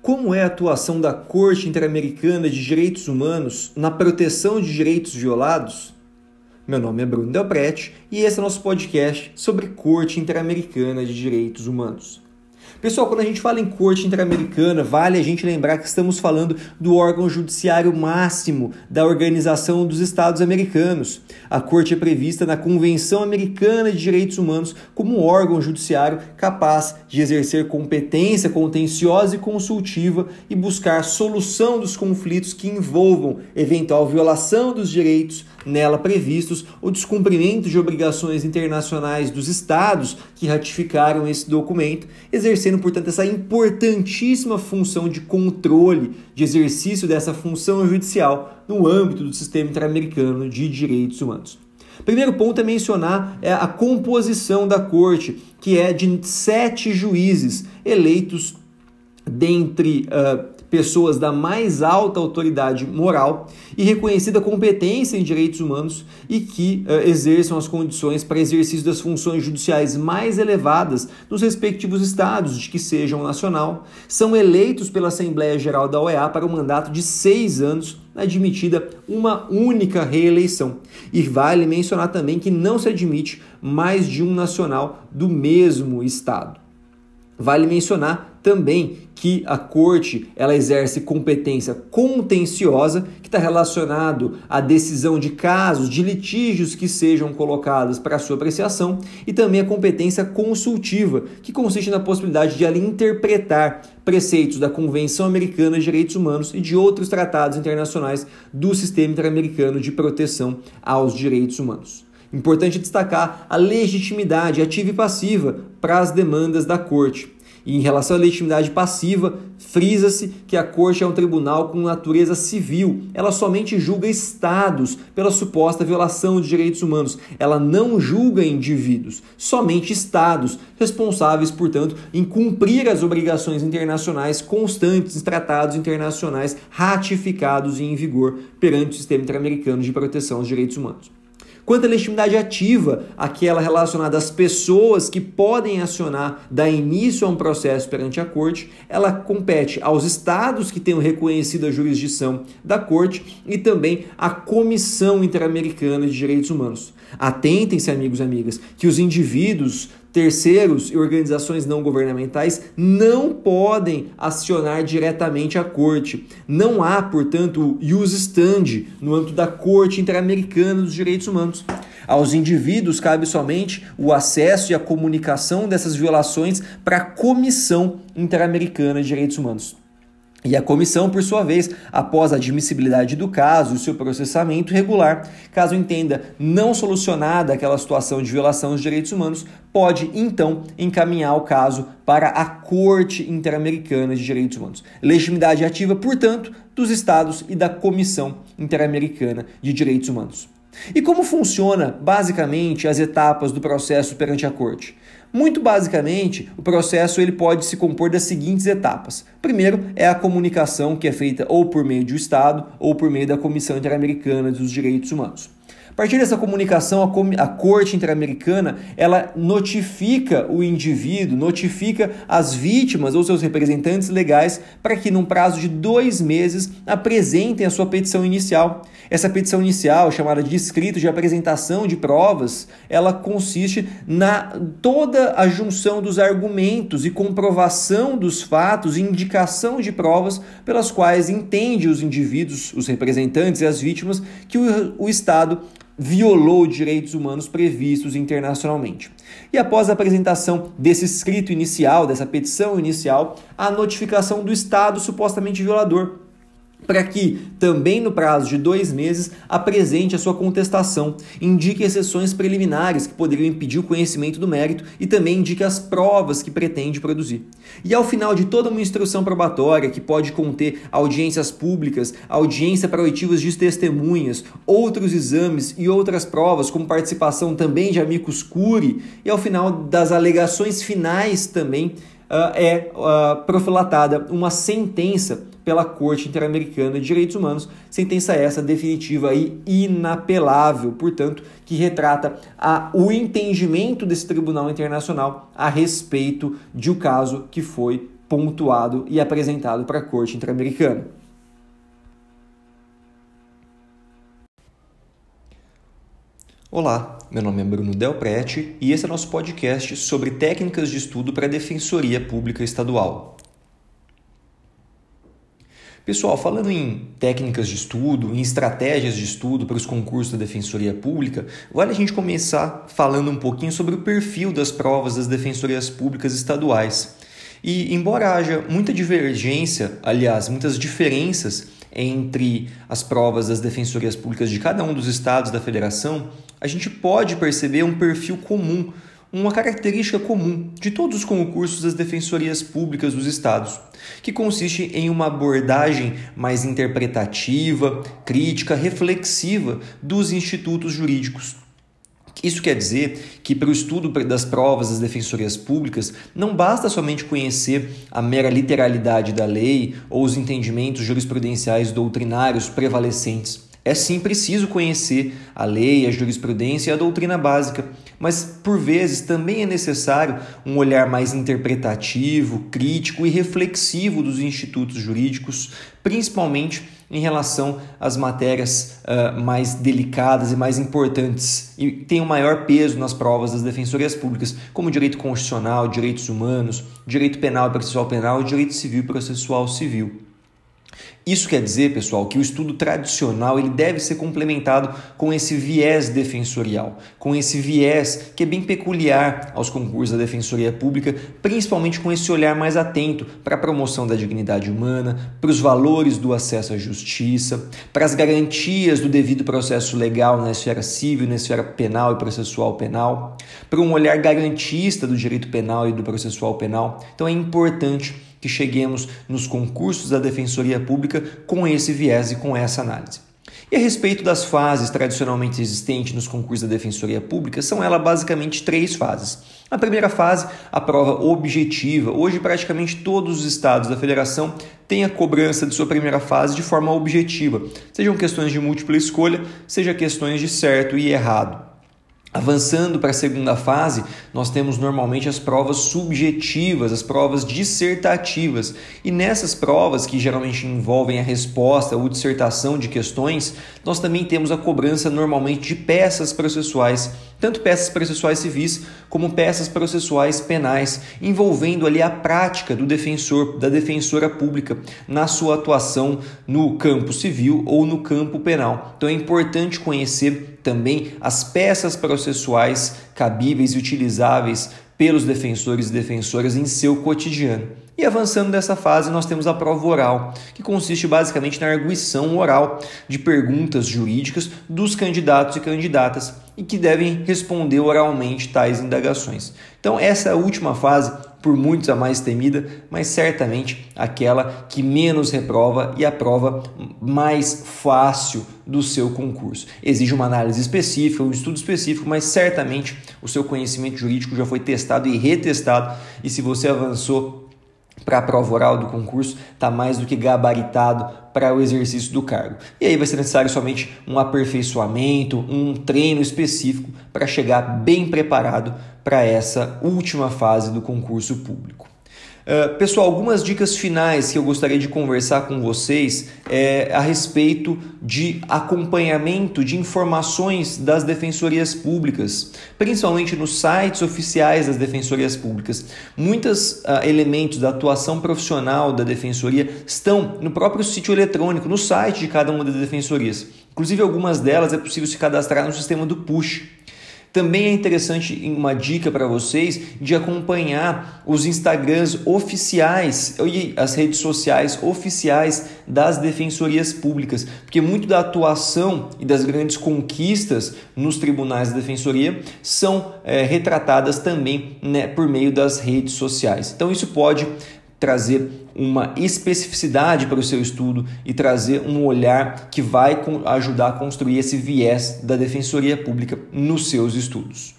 Como é a atuação da Corte Interamericana de Direitos Humanos na proteção de direitos violados? Meu nome é Bruno Delprete e esse é nosso podcast sobre Corte Interamericana de Direitos Humanos. Pessoal, quando a gente fala em corte interamericana, vale a gente lembrar que estamos falando do órgão judiciário máximo da Organização dos Estados Americanos. A corte é prevista na Convenção Americana de Direitos Humanos como órgão judiciário capaz de exercer competência contenciosa e consultiva e buscar solução dos conflitos que envolvam eventual violação dos direitos nela previstos ou descumprimento de obrigações internacionais dos estados que ratificaram esse documento, exercendo, portanto, essa importantíssima função de controle, de exercício dessa função judicial no âmbito do sistema interamericano de direitos humanos. Primeiro ponto é mencionar é, a composição da corte, que é de sete juízes eleitos dentre uh, pessoas da mais alta autoridade moral e reconhecida competência em direitos humanos e que uh, exerçam as condições para exercício das funções judiciais mais elevadas nos respectivos estados, de que sejam nacional, são eleitos pela Assembleia Geral da OEA para um mandato de seis anos admitida uma única reeleição. E vale mencionar também que não se admite mais de um nacional do mesmo estado. Vale mencionar também que a corte ela exerce competência contenciosa, que está relacionado à decisão de casos, de litígios que sejam colocados para sua apreciação, e também a competência consultiva, que consiste na possibilidade de ela interpretar preceitos da Convenção Americana de Direitos Humanos e de outros tratados internacionais do Sistema Interamericano de Proteção aos Direitos Humanos. Importante destacar a legitimidade ativa e passiva para as demandas da Corte. Em relação à legitimidade passiva, frisa-se que a Corte é um tribunal com natureza civil. Ela somente julga estados pela suposta violação de direitos humanos. Ela não julga indivíduos, somente estados, responsáveis, portanto, em cumprir as obrigações internacionais constantes em tratados internacionais ratificados e em vigor perante o sistema interamericano de proteção aos direitos humanos. Quanto à legitimidade ativa, aquela relacionada às pessoas que podem acionar, dar início a um processo perante a corte, ela compete aos estados que tenham reconhecido a jurisdição da corte e também à Comissão Interamericana de Direitos Humanos. Atentem-se, amigos e amigas, que os indivíduos terceiros e organizações não governamentais não podem acionar diretamente a corte. Não há, portanto, use stand no âmbito da Corte Interamericana dos Direitos Humanos. Aos indivíduos cabe somente o acesso e a comunicação dessas violações para a Comissão Interamericana de Direitos Humanos. E a comissão, por sua vez, após a admissibilidade do caso e seu processamento regular, caso entenda não solucionada aquela situação de violação dos direitos humanos, pode então encaminhar o caso para a Corte Interamericana de Direitos Humanos. Legitimidade ativa, portanto, dos Estados e da Comissão Interamericana de Direitos Humanos. E como funciona basicamente as etapas do processo perante a corte? Muito basicamente, o processo ele pode se compor das seguintes etapas. Primeiro é a comunicação que é feita ou por meio do Estado ou por meio da Comissão Interamericana dos Direitos Humanos. Partir dessa comunicação, a, a Corte Interamericana ela notifica o indivíduo, notifica as vítimas ou seus representantes legais para que, num prazo de dois meses, apresentem a sua petição inicial. Essa petição inicial, chamada de escrito de apresentação de provas, ela consiste na toda a junção dos argumentos e comprovação dos fatos e indicação de provas pelas quais entende os indivíduos, os representantes e as vítimas que o, o Estado violou direitos humanos previstos internacionalmente. E após a apresentação desse escrito inicial, dessa petição inicial, a notificação do Estado supostamente violador para que, também no prazo de dois meses, apresente a sua contestação, indique exceções preliminares que poderiam impedir o conhecimento do mérito e também indique as provas que pretende produzir. E ao final de toda uma instrução probatória, que pode conter audiências públicas, audiência para oitivas de testemunhas, outros exames e outras provas, como participação também de amicus curi, e ao final das alegações finais também, uh, é uh, profilatada uma sentença pela Corte Interamericana de Direitos Humanos, sentença essa definitiva e inapelável, portanto, que retrata a, o entendimento desse Tribunal Internacional a respeito de um caso que foi pontuado e apresentado para a Corte Interamericana. Olá, meu nome é Bruno Del Prete e esse é nosso podcast sobre técnicas de estudo para a Defensoria Pública Estadual. Pessoal, falando em técnicas de estudo, em estratégias de estudo para os concursos da Defensoria Pública, vale a gente começar falando um pouquinho sobre o perfil das provas das defensorias públicas estaduais. E, embora haja muita divergência, aliás, muitas diferenças entre as provas das defensorias públicas de cada um dos estados da federação, a gente pode perceber um perfil comum, uma característica comum de todos os concursos das defensorias públicas dos estados, que consiste em uma abordagem mais interpretativa, crítica, reflexiva dos institutos jurídicos. Isso quer dizer que, para o estudo das provas das defensorias públicas, não basta somente conhecer a mera literalidade da lei ou os entendimentos jurisprudenciais doutrinários prevalecentes. É sim preciso conhecer a lei, a jurisprudência e a doutrina básica, mas por vezes também é necessário um olhar mais interpretativo, crítico e reflexivo dos institutos jurídicos, principalmente em relação às matérias uh, mais delicadas e mais importantes e tem um maior peso nas provas das defensorias públicas, como direito constitucional, direitos humanos, direito penal e processual penal, direito civil e processual civil. Isso quer dizer, pessoal, que o estudo tradicional ele deve ser complementado com esse viés defensorial, com esse viés que é bem peculiar aos concursos da Defensoria Pública, principalmente com esse olhar mais atento para a promoção da dignidade humana, para os valores do acesso à justiça, para as garantias do devido processo legal na esfera civil, na esfera penal e processual penal, para um olhar garantista do direito penal e do processual penal. Então é importante que cheguemos nos concursos da Defensoria Pública com esse viés e com essa análise. E a respeito das fases tradicionalmente existentes nos concursos da Defensoria Pública, são elas basicamente três fases. A primeira fase, a prova objetiva. Hoje, praticamente todos os estados da federação têm a cobrança de sua primeira fase de forma objetiva, sejam questões de múltipla escolha, seja questões de certo e errado. Avançando para a segunda fase, nós temos normalmente as provas subjetivas, as provas dissertativas. E nessas provas, que geralmente envolvem a resposta ou dissertação de questões, nós também temos a cobrança normalmente de peças processuais, tanto peças processuais civis como peças processuais penais, envolvendo ali a prática do defensor, da defensora pública, na sua atuação no campo civil ou no campo penal. Então é importante conhecer também as peças processuais cabíveis e utilizáveis pelos defensores e defensoras em seu cotidiano. E avançando dessa fase, nós temos a prova oral, que consiste basicamente na arguição oral de perguntas jurídicas dos candidatos e candidatas e que devem responder oralmente tais indagações. Então, essa última fase por muitos a mais temida, mas certamente aquela que menos reprova e a prova mais fácil do seu concurso. Exige uma análise específica, um estudo específico, mas certamente o seu conhecimento jurídico já foi testado e retestado, e se você avançou para a prova oral do concurso está mais do que gabaritado para o exercício do cargo. E aí vai ser necessário somente um aperfeiçoamento, um treino específico para chegar bem preparado para essa última fase do concurso público. Uh, pessoal, algumas dicas finais que eu gostaria de conversar com vocês é a respeito de acompanhamento de informações das defensorias públicas, principalmente nos sites oficiais das defensorias públicas. Muitos uh, elementos da atuação profissional da defensoria estão no próprio sítio eletrônico, no site de cada uma das defensorias. Inclusive, algumas delas é possível se cadastrar no sistema do Push. Também é interessante uma dica para vocês de acompanhar os Instagrams oficiais e as redes sociais oficiais das defensorias públicas, porque muito da atuação e das grandes conquistas nos tribunais da defensoria são é, retratadas também né, por meio das redes sociais. Então isso pode trazer uma especificidade para o seu estudo e trazer um olhar que vai ajudar a construir esse viés da defensoria pública nos seus estudos.